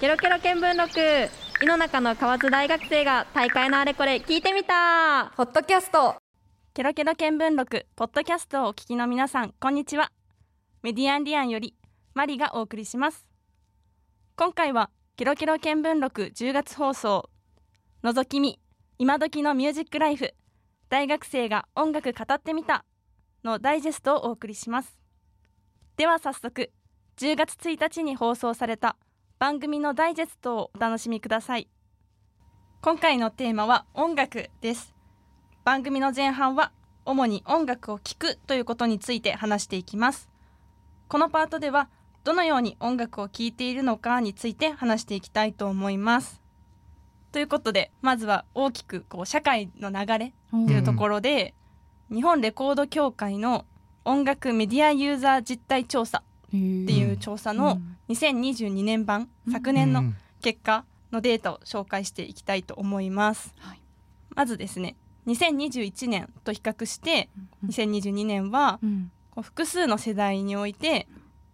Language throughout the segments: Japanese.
ケロケロ見聞録。井の中の河津大学生が大会のあれこれ聞いてみた。ポッドキャスト。ケロケロ見聞録。ポッドキャストをお聞きの皆さんこんにちは。メディアンリアンよりマリがお送りします。今回はケロケロ見聞録10月放送。覗き見今時のミュージックライフ。大学生が音楽語ってみた。のダイジェストをお送りします。では早速10月1日に放送された番組のダイジェストをお楽しみください。今回のテーマは音楽です。番組の前半は主に音楽を聴くということについて話していきます。このパートではどのように音楽を聴いているのかについて話していきたいと思います。ということでまずは大きくこう社会の流れというところで、日本レコード協会の音楽メディアユーザー実態調査っていう調査の2022年版、昨年の結果のデータを紹介していきたいと思います、はい。まずですね2021年と比較して2022年はうん。こう複数の世代において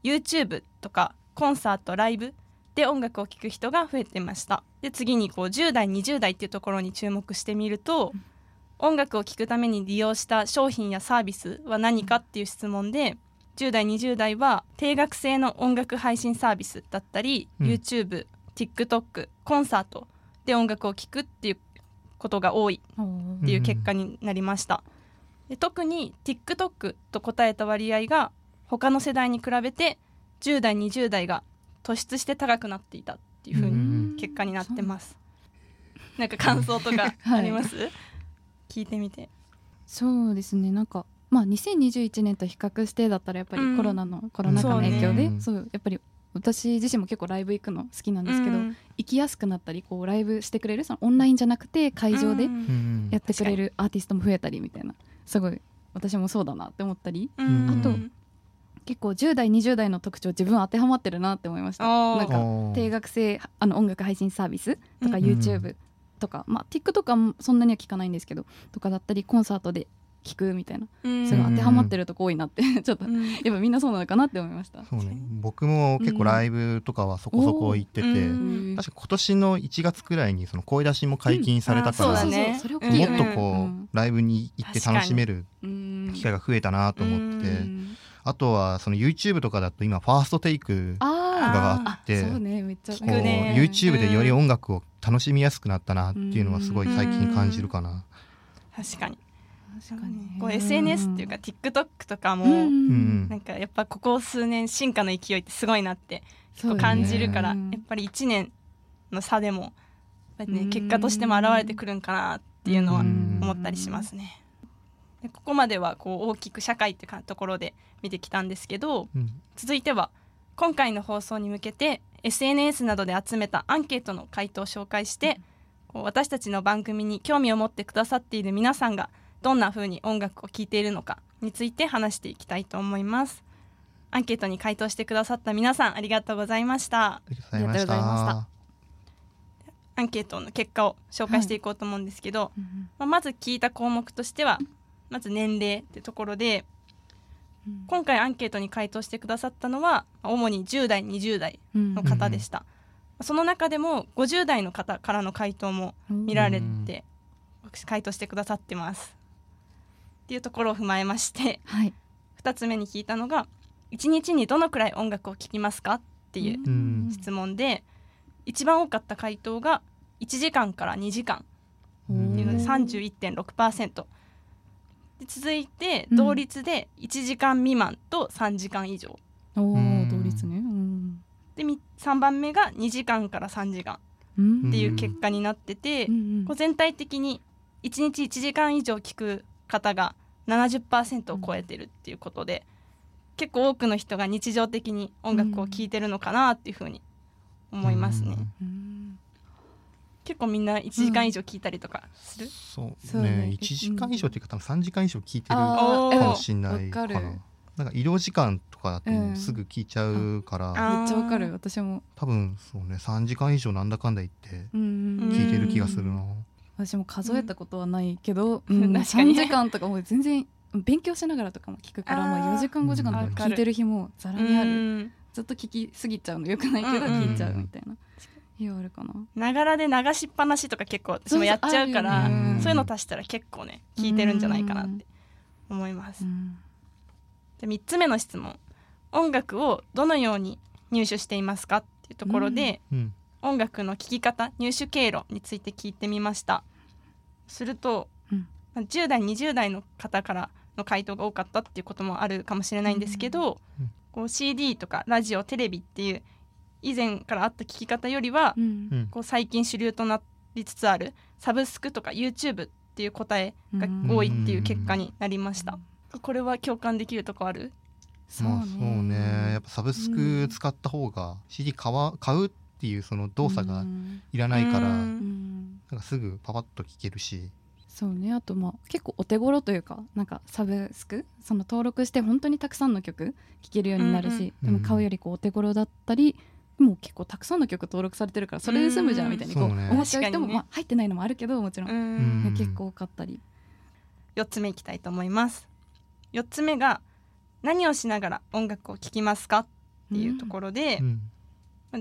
YouTube とかコンサートライブで音楽を聴く人が増えてました。で次にこう10代20代っていうところに注目してみると、音楽を聴くために利用した商品やサービスは何かっていう質問で10代20代は定額制の音楽配信サービスだったり、うん。YouTube、TikTok コンサートで音楽を聴くっていうことが多いっていう結果になりました、で特に TikTok と答えた割合が他の世代に比べて10代20代が突出して高くなっていたっていう風うに結果になってます、なんか感想とか あります、聞いてみて。そうですね。なんかまあ2021年と比較してだったらやっぱうん。りコロナの、コロナ禍の影響でそうね。そうやっぱり私自身も結構ライブ行くの好きなんですけど、うん。行きやすくなったりこうライブしてくれるそのオンラインじゃなくて会場でうん。やってくれるアーティストも増えたりみたいなすごい私もそうだなって思ったりうん。あと結構10代20代の特徴自分当てはまってるなって思いました。なんか定額制あの音楽配信サービスとかうん。YouTube とか、まあ TikTok はそんなには聞かないんですけどとかだったりコンサートで聞くみたいな。うん。すごい当てはまってるとこ多いなって。ちょっとうん。やっぱみんなそうなのかなって思いました。そうね。僕も結構ライブとかはそこそこ行ってて、うん。確か今年の1月くらいにその声出しも解禁されたかうん。ら、ね。もっとこう、うん。ライブに行って楽しめるうん機会が増えたなと思って、うんあとはその YouTube とかだと今ファーストテイクとかあがあってーあそうねめっちゃ聞こうくね YouTube でより音楽を楽しみやすくなったなっていうのはすごい最近感じるかな。確かに確かに。こう SNS っていうか TikTok とかも、なんかやっぱここ数年進化の勢いってすごいなってそうね。感じるから、うん。やっぱり1年の差でもやっぱりねうん。結果としても現れてくるんかなっていうのはうん。思ったりしますね。でここまではこう大きく社会ってかところで見てきたんですけどうん。続いては今回の放送に向けて SNS などで集めたアンケートの回答を紹介して、こう私たちの番組に興味を持ってくださっている皆さんがどんな風に音楽を聴いているのかについて話していきたいと思います。アンケートに回答してくださった皆さんありがとうございました。ありがとうございました。アンケートの結果を紹介していこうと思うんですけど、うん。まあ、まず聞いた項目としてはまず年齢ってところでうん。今回アンケートに回答してくださったのは主に10代20代うんの方でした、その中でも50代の方からの回答も見られて、回答してくださってますっていうところを踏まえましてはい。2つ目に聞いたのが1日にどのくらい音楽を聴きますか？っていううん。質問で一番多かった回答が1時間から2時間。っていうので31.6%で続いてうん。同率で1時間未満と3時間以上。おおうん。同率ね。うん。で3番目が2時間から3時間。うん。っていう結果になってて、うん。うん。こう全体的に1日1時間以上聞く方が70%を超えてるっていうことで、結構多くの人が日常的に音楽を聴いてるのかなっていうふうに思いますね、うん。うん結構みんな1時間以上聞いたりとかする、そうそうね。ね1時間以上っていうか多分3時間以上聞いてるかー。もしれないかな。なんか医療時間とかだうん。とすぐ聞いちゃうから、あめっちゃわかる。私も。多分そうね。3時間以上なんだかんだ言ってうんうん聞いてる気がするな、私も数えたことはないけど、うん。うん確かに。3時間とかもう全然勉強しながらとかも聞くからまあ4時間5時間とか聞いてる日もざらにある。うんずっと聞きすぎちゃうのよくないけどうん。聞いちゃうみたいな、いやあるかな。ながらで流しっぱなしとか結構私もやっちゃうからそういうの足したら結構ね聞いてるんじゃないかなって思います。うん。で3つ目の質問。音楽をどのように入手していますかっていうところで、うん音楽の聴き方入手経路について聞いてみました。すると、うん。まあ10代20代の方からの回答が多かったっていうこともあるかもしれないんですけど、うん。こう CD とかラジオテレビっていう以前からあった聴き方よりは、うん。うん。こう最近主流となりつつあるサブスクとか YouTube っていう答えが多いっていう結果になりました、これは共感できるとこある？そうまあそうね。やっぱサブスク使った方が CD 買わ買うっていうその動作がうん。いらないから、うなんんかすぐパパッと聴けるし、そうね。あとまあ結構お手頃というかなんかサブスクその登録して本当にたくさんの曲聴けるようになるし、うんうんでも買うよりこうお手頃だったりもう結構たくさんの曲登録されてるからそれで済むじゃんみたいにこう思っちゃう人も、まあ、入ってないのもあるけどもちろん。結構多かったり。4つ目いきたいと思います。4つ目が何をしながら音楽を聴きますかっていうところでう、ん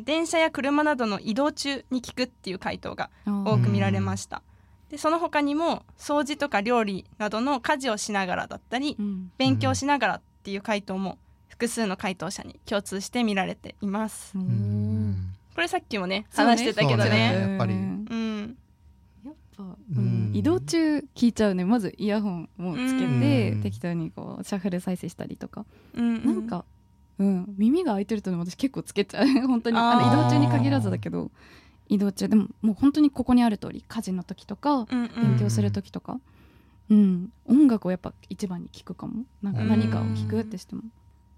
電車や車などの移動中に聴くっていう回答がろ多く見られました、でその他にも掃除とか料理などの家事をしながらだったりうん。勉強しながらっていう回答も複数の回答者に共通して見られています。うん。これさっきもね話してたけどそうねね。やっぱり。うん。うん。やっぱ、ううん。ん移動中聞いちゃうね。まずイヤホンもつけて、うん。適当にこうシャッフル再生したりとか、うん。なんか、うん、耳が開いてるとね私結構つけちゃう。本当に。あの移動中に限らずだけど。移動中。でももう本当にここにある通り家事の時とかうんうん。勉強する時とか、うん。音楽をやっぱ一番に聞くかも。なんか何かを聞くってしても、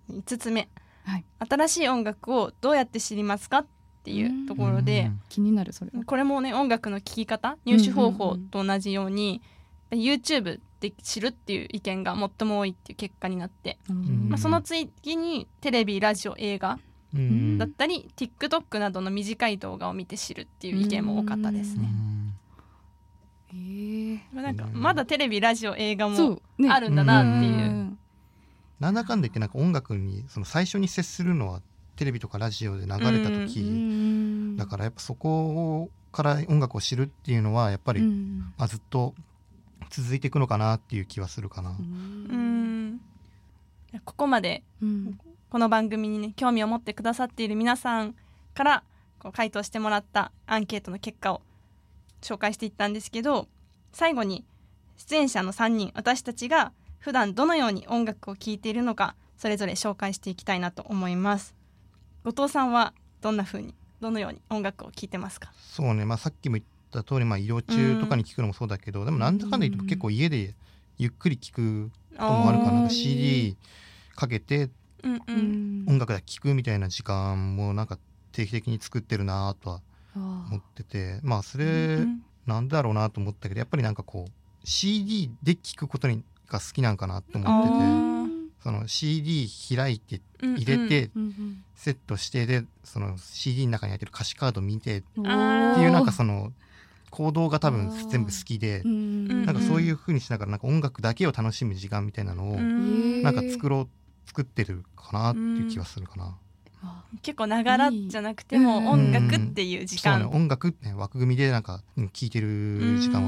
5つ目、はい。新しい音楽をどうやって知りますかっていうところで、気になるそれは。これもね音楽の聴き方入手方法と同じように、YouTube で知るっていう意見が最も多いっていう結果になって、うん。まあ、その次にテレビラジオ映画うん。だったり、TikTok などの短い動画を見て知るっていう意見も多かったですね。へーなんかうん。まだテレビラジオ映画もあるんだなっていう。ん。なんだかんだ言ってなんか音楽にその最初に接するのはテレビとかラジオで流れた時、うん。だからやっぱそこから音楽を知るっていうのはやっぱり、うん。まあ、ずっと続いていくのかなっていう気はするかな。うん。ここまでうん。この番組にね興味を持ってくださっている皆さんからこう回答してもらったアンケートの結果を紹介していったんですけど最後に出演者の3人私たちが普段どのように音楽を聴いているのかそれぞれ紹介していきたいなと思います。後藤さんはどんな風にどのように音楽を聴いてますか？そうね、まあ、さっきも言った通り、まあ、移動中とかに聞くのもそうだけど、でもなんだかんだ言っても結構家でゆっくり聞くこともあるからなんか CD かけてうんううん。ん音楽だけ聞くみたいな時間もなんか定期的に作ってるなとはあ思っててまあそれうんなんだろうなと思ったけどやっぱりなんかこう CD で聞くことにが好きなんかなって思っててー。その CD 開いてうん入れてうんうん。セットしてでその CD の中に入ってる歌詞カード見てっていうなんかその行動が多分全部好きでうんなんかそういう風にしながらなんか音楽だけを楽しむ時間みたいなのをうんなんか作ろう作ってるかなっていう気はするかな。あ結構ながらじゃなくてもうん音楽っていう時間。そうね。音楽ってね枠組みでなんかうん聴いてる時間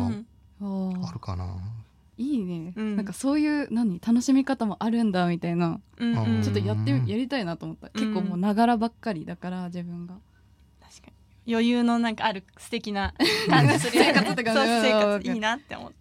はあるかな。いいね、うん。なんかそういう何？楽しみ方もあるんだみたいな。うんうん。ちょっとやってやりたいなと思った、うん結構もうながらばっかりだから自分が余裕のなんかある素敵な感じするよね生活って感じ。そう生うん活いいなって思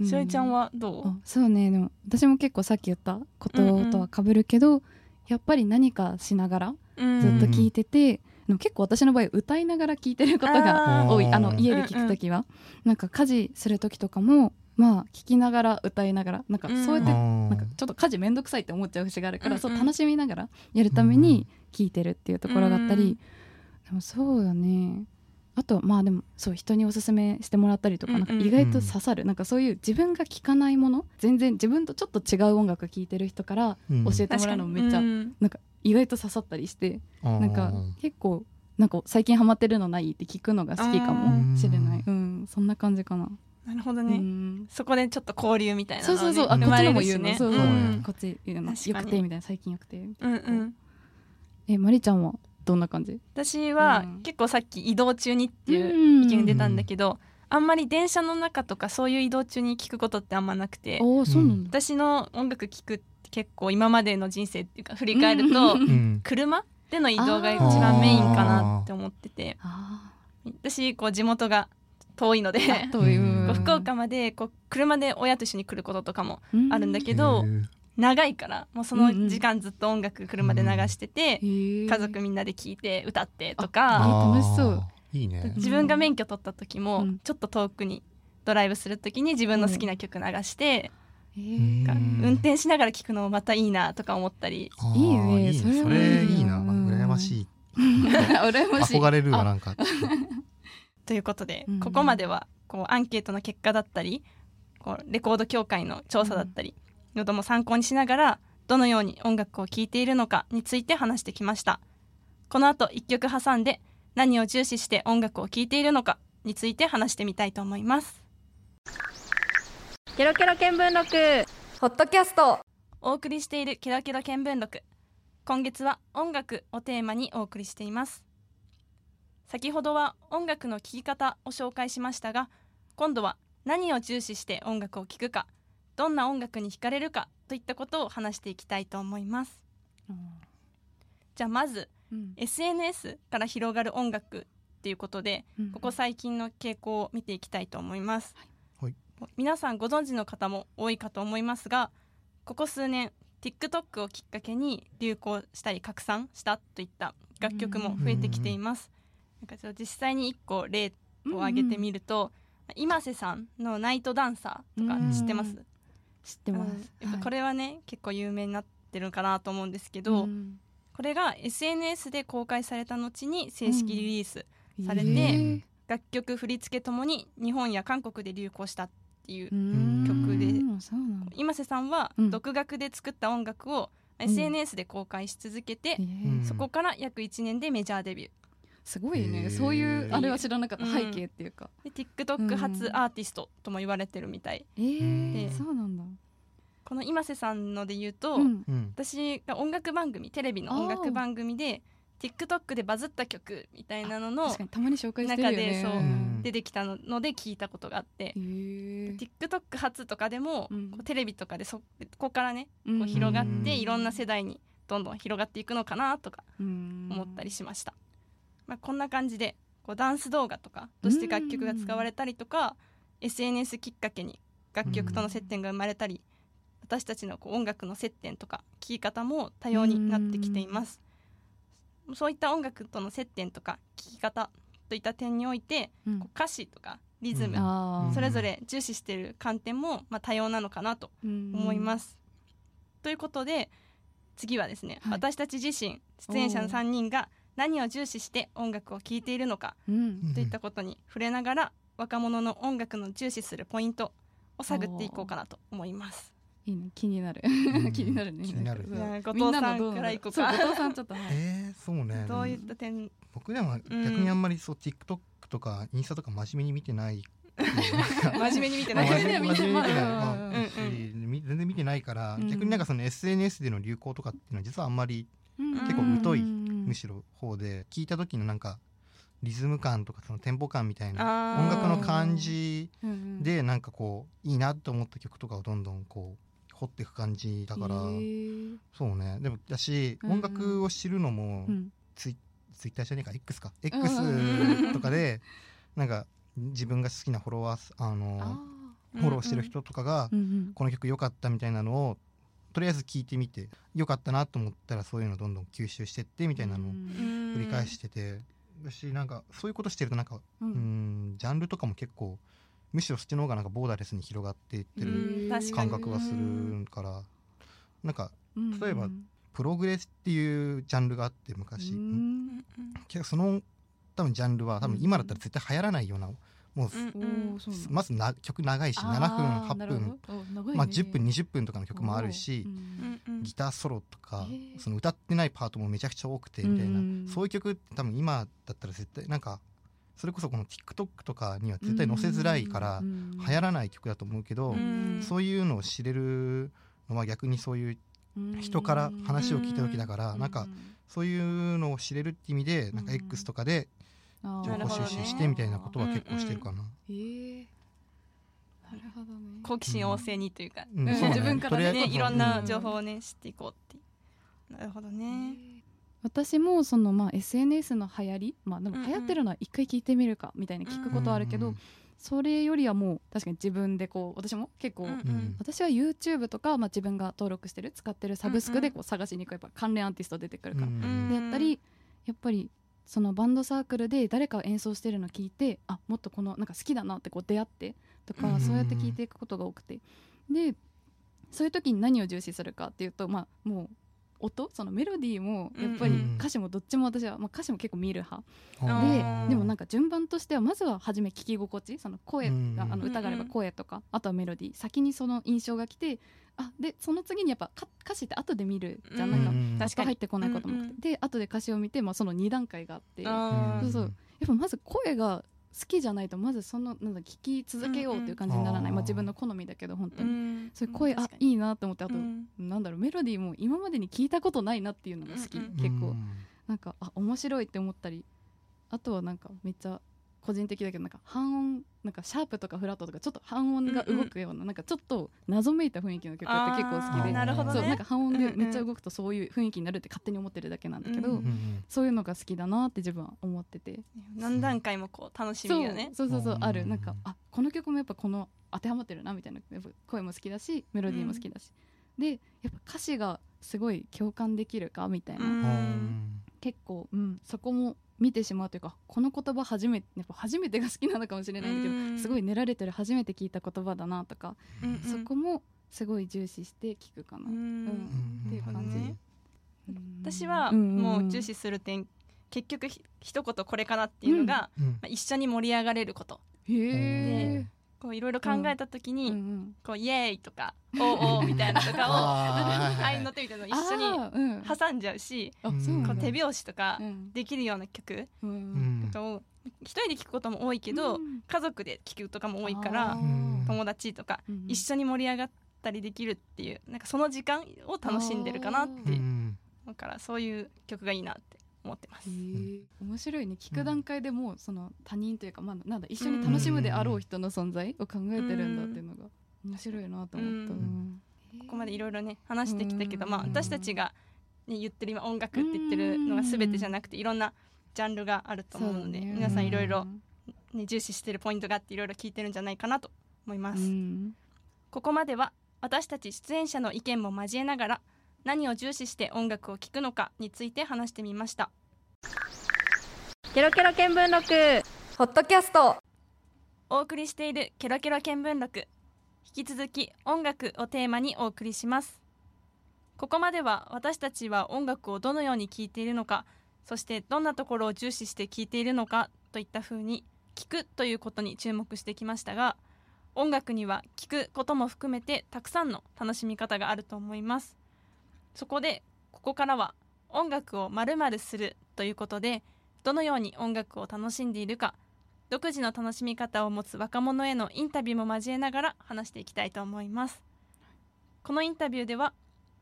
うしおりちゃんはどう？あそうね。でも私も結構さっき言ったこととはかぶるけど、やっぱり何かしながらうん。ずっと聞いてて、でも結構私の場合歌いながら聞いてることが多い。うん。あの家で聞く時は、なんか家事する時とかもまあ聞きながら歌いながらなんかそうやって、ななんかちょっと家事めんどくさいって思っちゃう節があるから、うんうん。そう楽しみながらやるために聞いてるっていうところがあったり、でもそうだね。あとまあでもそう人におすすめしてもらったりとか,、なんか意外と刺さる、なんかそういう自分が聞かないもの全然自分とちょっと違う音楽聴いてる人からうん。教えてもらうのめっちゃ、うんなんか意外と刺さったりしてななんか結構なんか最近ハマってるのないって聞くのが好きかもしれない、うん、そんな感じかな。なるほどね。うん。そこでちょっと交流みたいなのそうそうそう、あこっちのも言うの、そうそう、こっち言うの。よくてみたいな。最近よくて。みたいなうんうん。えまりちゃんは？どんな感じ？私はうん。結構さっき移動中にっていう意見出たんだけど、あんまり電車の中とかそういう移動中に聞くことってあんまなくて。おおそうなんだ、私の音楽聞くって結構今までの人生っていうか振り返ると車での移動が一番メインかなって思ってて。あ私こう地元が遠いので 福岡までこう車で親と一緒に来ることとかもあるんだけへどー長いからもうその時間ずっと音楽車で流してて家家族みんなで聴いて歌ってとあかー楽しそう。いいね。自分が免許取った時もうん。ちょっと遠くにドライブする時に自分の好きな曲流してえうん運転しながら聴くのもまたいいなとか思ったり。いいね。それはいいそれいいな。うん。羨ましい。羨ましい。憧れるわあ。なんか。ということでうん。ここまではこうアンケートの結果だったりこうレコード協会の調査だったりなども参考にしながらどのように音楽を聴いているのかについて話してきました。この後一曲挟んで何を重視して音楽を聴いているのかについて話してみたいと思います。ケロケロ見聞録ポッドキャスト。お送りしているケロケロ見聞録。今月は音楽をテーマにお送りしています。先ほどは音楽の聴き方を紹介しましたが今度は何を重視して音楽を聴くかどんな音楽に惹かれるかといったことを話していきたいと思います。じゃあまずうん。SNS から広がる音楽っていうことでうんここ最近の傾向を見ていきたいと思います、はい。皆さんご存知の方も多いかと思いますがここ数年 TikTok をきっかけに流行したり拡散したといった楽曲も増えてきています、なんかちょっと実際に1個例を挙げてみると、今瀬さんの「ナイトダンサー」とか知ってます、うん知ってます、うん。やっぱこれれはね、結構有名になってるかなと思うんですけど、これが SNS で公開された後に正式リリース、されて楽曲振り付けともに日本や韓国で流行したっていう、曲で。今瀬さんはうん。独学で作った音楽を SNS で公開し続けて、そこから約1年でメジャーデビューすごいね。そういうあれは知らなかったうん背景っていうか、で TikTok 初アーティストとも言われてるみたい、えーでそうなんだ、この今瀬さんので言うと、うん。うん私が音楽番組テレビの音楽番組で TikTok でバズった曲みたいなのの中でそううん出てきたので聞いたことがあって。TikTok 初とかでも、うん。こうテレビとかでそここからねうん。こう広がって、うん。いろんな世代にどんどん広がっていくのかなとかうん。思ったりしました、まあ、こんな感じでこうダンス動画とかとして楽曲が使われたりとか、SNS きっかけに楽曲との接点が生まれたり、私たちのこう音楽の接点とか聴き方も多様になってきています、そういった音楽との接点とか聴き方といった点において、うん。こう歌詞とかリズム、うん。それぞれ重視している観点もまあ多様なのかなと思います。ということで次はですね、はい。私たち自身出演者の3人が何を重視して音楽を聴いているのかうん。といったことに触れながら若者の音楽の重視するポイントを探っていこうかなと思います。いいね。気になる。ん。気になるね。気になる後藤さんからいこうかそう後藤さんちょっとはい。えーそうね。どういった点？僕でも逆にあんまりそう TikTok とかインスタとか真面目に見てない。真面目に見てない。真面目に見てない。真面目に見てない。まあうんうんしみ全然見てないからうん。逆になんかその SNS での流行とかっていうのは実はあんまり結構疎いむむしろ方で聞いた時のなんかリズム感とかそのテンポ感みたいな音楽の感じろでなんかこういいなと思った曲とかをどんどんこう掘っていく感じだからそうね。でもだしうん音楽を知るのもうん。ツイツイッターじゃねえか X か。うん X とかでなんか自分が好きなフォロワーああのーフォローしてる人とかがこの曲良かったみたいなのをとりあえず聞いてみて良かったなと思ったらそういうのどんどん吸収してってみたいなのをうん。繰り返してて。私なんかそういうことしてるとなんかううんんジャンルとかも結構むしろそっちの方がなんかボーダーレスに広がっていってる感覚がするから。なんかうん例えばプログレスっていうジャンルがあって昔、その多分ジャンルは多分今だったら絶対流行らないようなもう、まずな曲長いし7分8あーなるほ分、まあ、10分20分とかの曲もあるしギターソロとか、その歌ってないパートもめちゃくちゃ多くてみたいな、うん。そういう曲って多分今だったら絶対なんかそれこそこの TikTok とかには絶対載せづらいからうん。流行らない曲だと思うけど、うん。そういうのを知れるのは逆にそういう人から話を聞いた時だから、なんかそういうのを知れるって意味でなんかうん。X とかで情報なるほどね収集してみたいなことは結構してるかな。えーなるほどね好奇心旺盛にというか、うんうんそうだね自分からねいろんなうん情報をね知っていこうってなるほどね、私もそのまあ SNS の流行りまあでもうんうん流行ってるのは一回聞いてみるかみたいに聞くことはあるけど、うんそれよりはもう確かに自分でこう私も結構、うんうん私は YouTube とか、まあ、自分が登録してる使ってるサブスクうんうんでこう探しに行くやっぱ関連アーティスト出てくるから、んであったりやっぱりそのバンドサークルで誰かが演奏してるの聞いてあもっとこのなんか好きだなってこう出会ってとか、うんそうやって聞いていくことが多くて。でそういう時に何を重視するかっていうとまあもう音そのメロディーもやっぱりうん歌詞もどっちも私は、まあ、歌詞も結構見る派。あでーでもなんか順番としてはまずは初め聞き心地その声が、うん。あの歌があれば声とか、あとはメロディー。先にその印象が来てあでその次にやっぱ歌歌詞って後で見るじゃん、なんかうん確かに。入ってこないこともうんうん。で後で歌詞を見て、まあ、その2段階があって。そうそう。やっぱまず声が好きじゃないとまずそのなんだ聞き続けようっていう感じにならない、うん。うんまあ、自分の好みだけど本当に、ん。そういう声あいいなと思ってあと、うん。なんだろうメロディーも今までに聞いたことないなっていうのが好き、うんうん。結構うんなんかあ面白いって思ったり。あとはなんかめっちゃ個人的だけどなんか半音なんかシャープとかフラットとかちょっと半音が動くような、なんかちょっと謎めいた雰囲気の曲って結構好きでなるほどね。そうなんか半音でめっちゃ動くとそういう雰囲気になるって勝手に思ってるだけなんだけど、そういうのが好きだなって自分は思ってて。何段階もこう楽しみがね。そうそうそううんある。なんかあこの曲もやっぱこの当てはまってるなみたいなやっぱ声も好きだしメロディーも好きだし、でやっぱ歌詞がすごい共感できるかみたいな、結構、うん、そこも見てしまうというかこの言葉初めてやっぱ初めてが好きなのかもしれないけど、うんすごい練られてる初めて聞いた言葉だなとか、うんうん。そこもすごい重視して聞くかな、うんうん。っていう感じ、ねうん。私はもう重視する点結局ひ一言これかなっていうのが、うん。まあ、一緒に盛り上がれること。へえ、こういろいろ考えた時に、うんうん、こうイエーイとかおーおーみたいなとかを あー愛の手みたい。なの一緒に挟んじゃうし、うなん。だこう手拍子とかうん。できるような曲とかを一人で聴くことも多いけど、うん。家族で聴くとかも多いかあら友達とかうん一緒に盛り上がったりできるっていうなんかその時間を楽しんでるかなっていううんだからそういう曲がいいなって思ってます。へ。え面白いね。聞く段階でもうその他人というか、まあ、なん。だ一緒に楽しむであろう人の存在を考えてるんだっていうのが面白いなと思った、うん。ここまでいろいろね話してきたけど、うん。まあ、私たちが、ね、言ってる今音楽って言ってるのが全てじゃなくていろんなジャンルがあると思うのでね。皆さんいろいろ、ね、重視してるポイントがあっていろいろ聞いてるんじゃないかなと思います。うん。ここまでは私たち出演者の意見も交えながら何を重視して音楽を聴くのかについて話してみましたケロケロ見聞録。ポッドキャスト。お送りしているケロケロ見聞録。引き続き音楽をテーマにお送りします。ここまでは私たちは音楽をどのように聴いているのかそしてどんなところを重視して聴いているのかといったふうに聴くということに注目してきましたが音楽には聴くことも含めてたくさんの楽しみ方があると思います。そこでここからは音楽を〇〇するということでどのように音楽を楽しんでいるか独自の楽しみ方を持つ若者へのインタビューも交えながら話していきたいと思います。このインタビューでは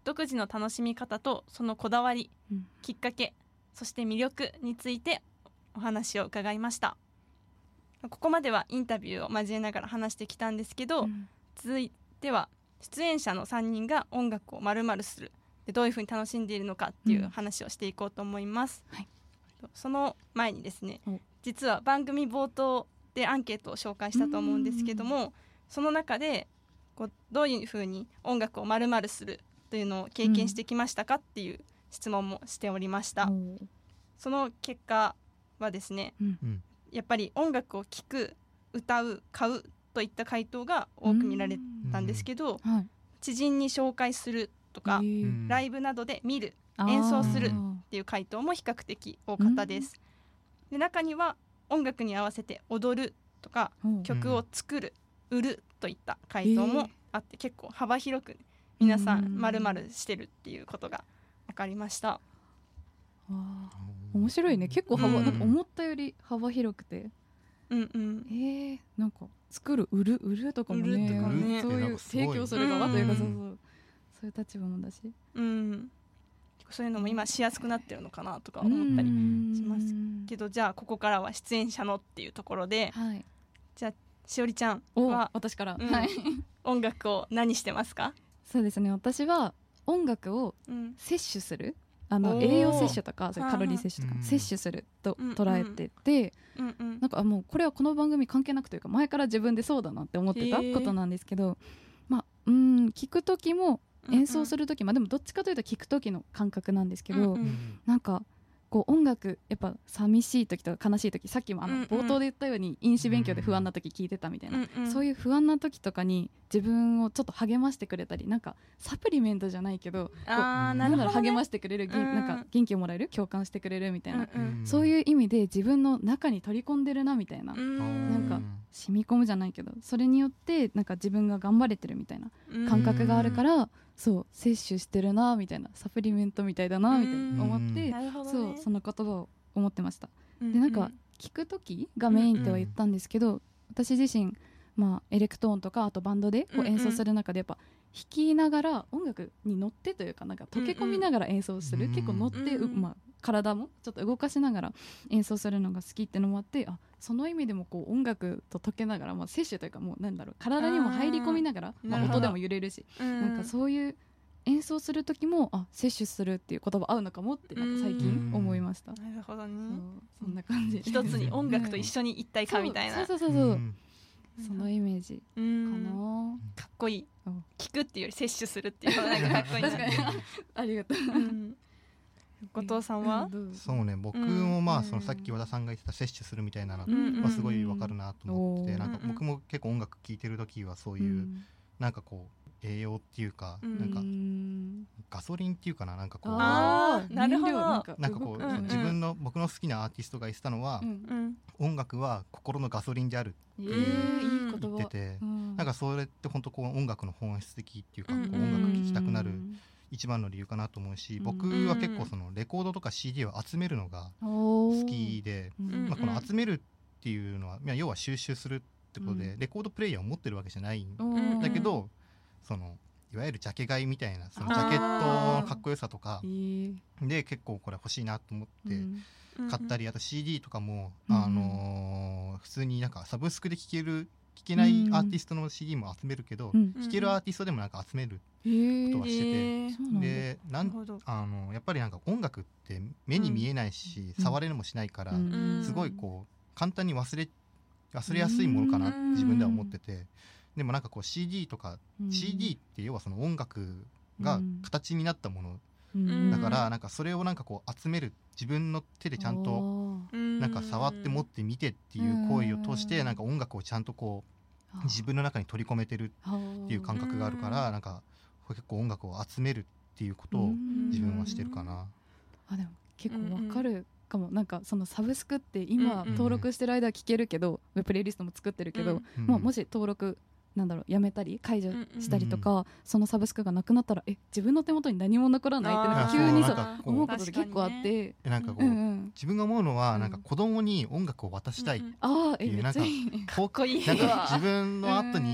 独自の楽しみ方とそのこだわりうん。きっかけそして魅力についてお話を伺いました。ここまではインタビューを交えながら話してきたんですけど、うん。続いては出演者の3人が音楽をまるするでどういうふうに楽しんでいるのかっていう話をしていこうと思います、はい。その前にですねお。実は番組冒頭でアンケートを紹介したと思うんですけどもその中でこうどういうふうに音楽をまるするというのを経験してきましたかっていう質問もしておりました、お。ーその結果はですねうん。うん。やっぱり音楽を聴く歌う買うといった回答が多く見られたんですけど、はい。知人に紹介するとか、ライブなどで見る演奏するうんっていう回答も比較的多かったです。で中には音楽に合わせて踊るとかうん。曲を作る、売るといった回答もあって、結構幅広く皆さうん。んまるまるしてるっていうことが分かりました。面白いね。結構幅、うん。なんか思ったより幅広くて。うんうん。えー、なんか作る売る売るとかもね。売るとかね。そういう提供する側というか、うん。そうそうそういう立場もだし。うん、そういうのも今しやすくなってるのかなとか思ったりしますけどじゃあここからは出演者のっていうところではい。しおりちゃんおは私から、うん。はい。音楽を何してますか、そうですね。私は音楽をうん。摂取する。あのおー。栄養摂取とかそカロリー摂取とかうん。摂取するとうん捉えてて、うんうん。なんかもうこれはこの番組関係なくというか前から自分でそうだなって思ってたことなんですけどまあうん聞く時も演奏するる時、まあでもどっちかというと聞く時の感覚なんですけど、うんうん。なんかこう音楽やっぱ寂しい時とか悲しい時さっきもあのうんうん。冒頭で言ったように飲酒勉強で不安な時聞いてたみたいな、そういいう不安な時とかに自分をちょっと励ましてくれたりなんかサプリメントじゃないけどあなるほど、ね、なんだろう励ましてくれる、げんうん。なんか元気をもらえる共感してくれるみたいな、うんうん。そういう意味で自分の中に取り込んでるなみたいな、うん。なんか染み込むじゃないけどそれによってなんか自分が頑張れてるみたいな感覚があるから、そう摂取してるなみたいなサプリメントみたいだなみたいな思って、ね、そうその言葉を思ってました。うでなんか聞く時がメインとは言ったんですけど、私自身まあエレクトーンとかあとバンドでこうん。ううん演奏する中でやっぱ弾きながら音楽に乗ってというかなんか溶け込みながら演奏する、うん結構乗って、ううんまあ、体もちょっと動かしながら演奏するのが好きってのもあってあその意味でもこう音楽と溶けながら、まあ、摂取というかもうなんだろう体にも入り込みながらまあ、音でも揺れるし、うん。なんかそういう演奏する時もあ摂取するっていう言葉合うのかもってなんか最近思いました。なるほどそうねそんな感じ。一つに音楽と一緒に一体化みたいな。そうそうそうそう、んそのイメージうかんな、かっこいい。うん。聞くっていうより摂取するっていうのがなんかかっこいいな確かに。ありがとう。うん後藤さんは、そうね僕もまあうん。そのさっき和田さんが言ってた摂取するみたいなのうんはすごいわかるなと思っててうんなんか僕も結構音楽聴いてる時はそういうなんかこう栄養っていうかうん。なんかうん。ガソリンっていうかななんかこうあーなるほど。なんかこううんうん。自分の僕の好きなアーティストが言ってたのはうん。うん音楽は心のガソリンであるえー、いい言っててうん。なんかそれって本当こう音楽の本質的っていうかこううん。音楽聴きたくなるうん一番の理由かなと思うしうん。僕は結構そのレコードとか CD を集めるのが好きでうん。まあこの集めるっていうのはまあ要は収集するってことでうレコードプレイヤーを持ってるわけじゃないんうん。だけどそのいわゆるジャケ買いみたいなそのジャケットのかっこよさとかで結構これ欲しいなと思ってうん。買ったりあと CD とかもうんあのー普通になんかサブスクで聴ける聴けないアーティストの CD も集めるけどうん。聴けるアーティストでもなんか集めることはしててでなんあのやっぱりなんか音楽って目に見えないしうん。触れるもしないからうん。すごいこう簡単に忘れ忘れやすいものかな自分では思っててでもなんかこう CD とかうん。CD って要はその音楽が形になったもの。うん。だからなんかそれをなんかこう集める自分の手でちゃんとなんか触って持って見てっていう行為を通してうん。なんか音楽をちゃんとこう自分の中に取り込めてるっていう感覚があるからなんか結構音楽を集めるっていうことを自分はしてるかな。あでも結構わかるかも、なんかそのサブスクって今うんうん。登録してる間は聴けるけど、ウェブプレイリストも作ってるけど、うん。まあ、もし登録なんだろうやめたり解除したりとか、そのサブスクがなくなったらえ自分の手元に何も残らないってなんか急に思うことで結構あって、でなんかこうんううん。自分が思うのはうんなんか子供に音楽を渡したい。ああえめっいやなんかちゃいいね。こう こいい。なんか自分の後に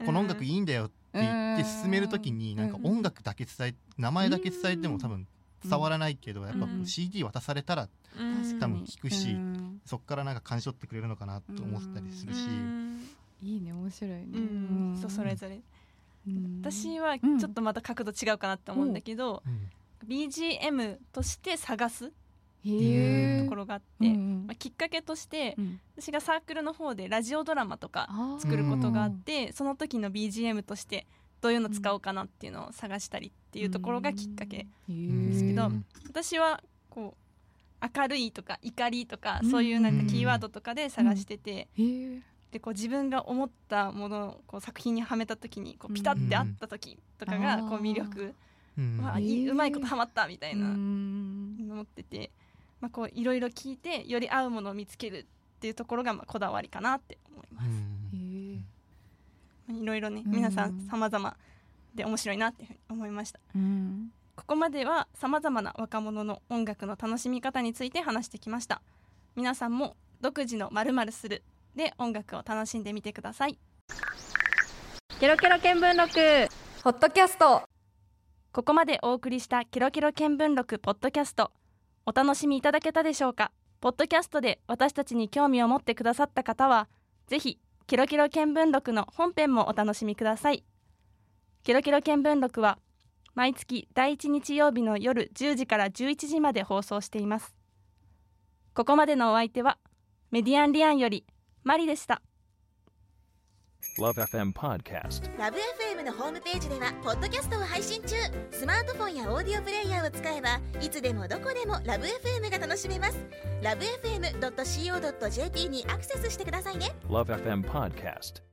うんこの音楽いいんだよって言って進めるときにうんなんか音楽だけ伝え名前だけ伝えても多分伝わらないけどやっぱうん。CD 渡されたらうん。多分聞くしうん。そっからなんか感じ取ってくれるのかなと思ったりするし。うんいいね面白いね、うん人それぞれ。うん。私はちょっとまた角度違うかなって思うんだけど、うん。BGM として探すへえ。ところがあって、うんまあ、きっかけとしてうん。私がサークルの方でラジオドラマとか作ることがあって、その時の BGM としてどういうの使おうかなっていうのを探したりっていうところがきっかけ、へですけどうん。私はこう明るいとか怒りとかうん。そういうなんかキーワードとかで探してて、でこう自分が思ったものをこう作品にはめた時にこうピタッて合った時とかがうん。こう魅力、うん。わあいへーいうまいことハマったみたいな。うん。思ってて、まあ、こういろいろ聞いてより合うものを見つけるっていうところがまあこだわりかなって思います。へえまあいろいろねうん皆さん。様々で面白いなっていうふうに思いました。うん。ここまでは様々な若者の音楽の楽しみ方について話してきました。皆さんも独自の〇〇するで音楽を楽しんでみてください。ケロケロ見聞録。ホットキャスト。ここまでお送りしたケロケロ見聞録ポッドキャスト。お楽しみいただけたでしょうか？ポッドキャストで私たちに興味を持ってくださった方はぜひケロケロ見聞録の本編もお楽しみください。ケロケロ見聞録は毎月第1日曜日の夜10時から11時まで放送しています。ここまでのお相手はメディアンリアンよりマリでした LoveFM Podcast. ラブ f m のホームページではポッドキャストを配信中スマートフォンやオーディオプレイヤーを使えばいつでもどこでもラブ f m が楽しめますラブ FM.co.jp にアクセスしてくださいね LoveFM Podcast.